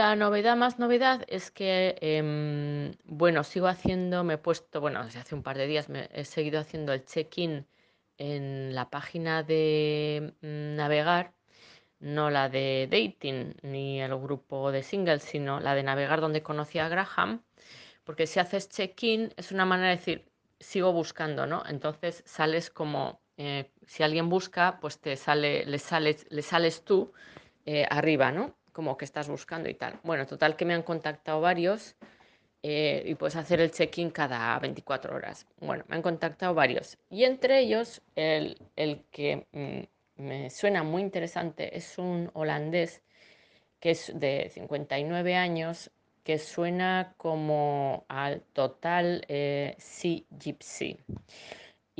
la novedad más novedad es que, em, bueno, sigo haciendo, me he puesto, bueno, desde hace un par de días me he seguido haciendo el check-in en la página de mm, navegar, no la de dating ni el grupo de singles, sino la de navegar donde conocí a Graham, porque si haces check-in es una manera de decir, sigo buscando, ¿no? Entonces sales como, eh, si alguien busca, pues te sale, le sales, le sales tú eh, arriba, ¿no? Como que estás buscando y tal. Bueno, total que me han contactado varios eh, y puedes hacer el check-in cada 24 horas. Bueno, me han contactado varios. Y entre ellos, el, el que mm, me suena muy interesante es un holandés que es de 59 años, que suena como al total eh, Sea Gypsy.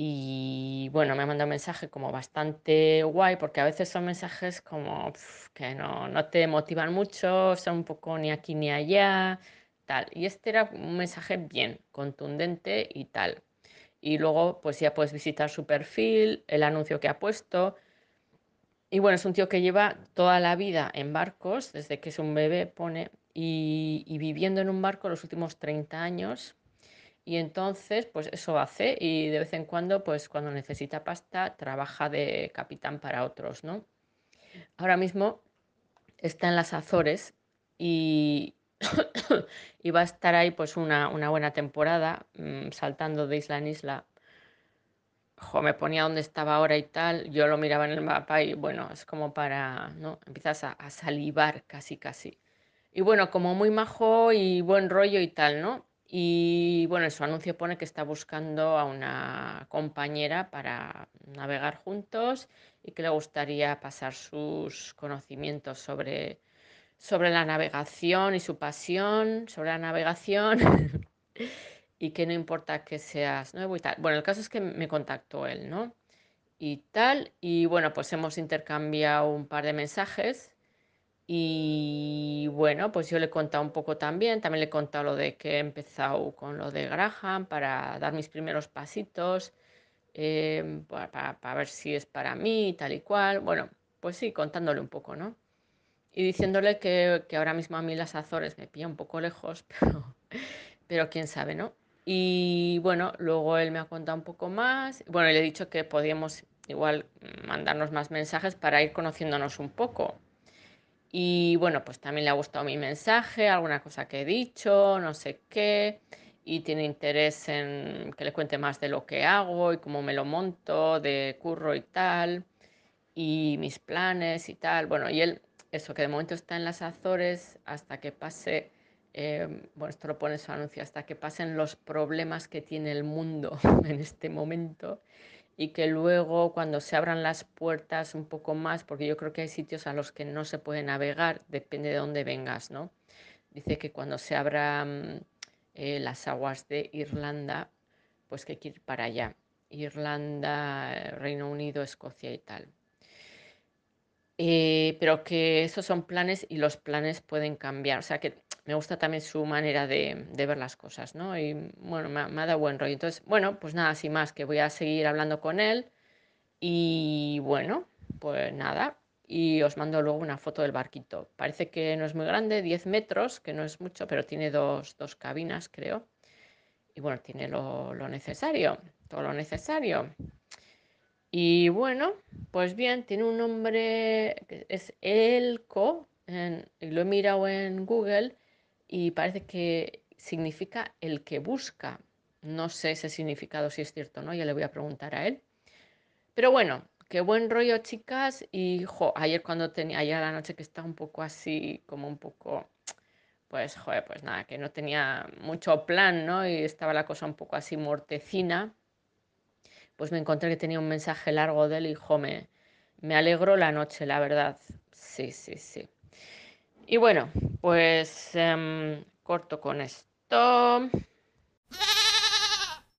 Y bueno, me ha mandado un mensaje como bastante guay, porque a veces son mensajes como que no, no te motivan mucho, son un poco ni aquí ni allá, tal. Y este era un mensaje bien, contundente y tal. Y luego pues ya puedes visitar su perfil, el anuncio que ha puesto. Y bueno, es un tío que lleva toda la vida en barcos, desde que es un bebé, pone, y, viviendo en un barco los últimos 30 años. Y entonces, pues eso hace y de vez en cuando, pues cuando necesita pasta, trabaja de capitán para otros, ¿no? Ahora mismo está en las Azores y, y va a estar ahí pues una, una buena temporada, mmm, saltando de isla en isla. Jo, me ponía donde estaba ahora y tal, yo lo miraba en el mapa y bueno, es como para, ¿no? Empiezas a, a salivar casi, casi. Y bueno, como muy majo y buen rollo y tal, ¿no? Y bueno, en su anuncio pone que está buscando a una compañera para navegar juntos y que le gustaría pasar sus conocimientos sobre, sobre la navegación y su pasión sobre la navegación y que no importa que seas nuevo y tal. Bueno, el caso es que me contactó él, ¿no? Y tal, y bueno, pues hemos intercambiado un par de mensajes y bueno, pues yo le he contado un poco también, también le he contado lo de que he empezado con lo de Graham para dar mis primeros pasitos, eh, para, para, para, ver si es para mí, tal y cual. Bueno, pues sí, contándole un poco, ¿no? Y diciéndole que, que ahora mismo a mí las Azores me pilla un poco lejos, pero, pero quién sabe, ¿no? Y bueno, luego él me ha contado un poco más. Bueno, le he dicho que podíamos igual mandarnos más mensajes para ir conociéndonos un poco. Y bueno, pues también le ha gustado mi mensaje, alguna cosa que he dicho, no sé qué, y tiene interés en que le cuente más de lo que hago y cómo me lo monto, de curro y tal, y mis planes y tal. Bueno, y él, eso, que de momento está en las Azores hasta que pase, eh, bueno, esto lo pone su anuncio, hasta que pasen los problemas que tiene el mundo en este momento y que luego cuando se abran las puertas un poco más, porque yo creo que hay sitios a los que no se puede navegar, depende de dónde vengas, ¿no? Dice que cuando se abran eh, las aguas de Irlanda, pues que hay que ir para allá. Irlanda, Reino Unido, Escocia y tal. Eh, pero que esos son planes y los planes pueden cambiar. O sea que me gusta también su manera de, ver las cosas, ¿no? Y bueno, me, ha dado buen rollo. Entonces, bueno, pues nada, sin más, que voy a seguir hablando con él. Y bueno, pues nada. Y os mando luego una foto del barquito. Parece que no es muy grande, 10 metros, que no es mucho, pero tiene dos, dos cabinas, creo. Y bueno, tiene lo, necesario, todo lo necesario. Y bueno, pues bien, tiene un nombre, es Elco, en, lo he mirado en Google y parece que significa el que busca. No sé ese significado si es cierto o no, ya le voy a preguntar a él. Pero bueno, qué buen rollo, chicas. Y ayer cuando tenía, ayer la noche que estaba un poco así, como un poco, pues joder, pues nada, que no tenía mucho plan, ¿no? Y estaba la cosa un poco así mortecina. Pues me encontré que tenía un mensaje largo de él y jo, me, me alegró la noche, la verdad. Sí, sí, sí. Y bueno, pues eh, corto con esto.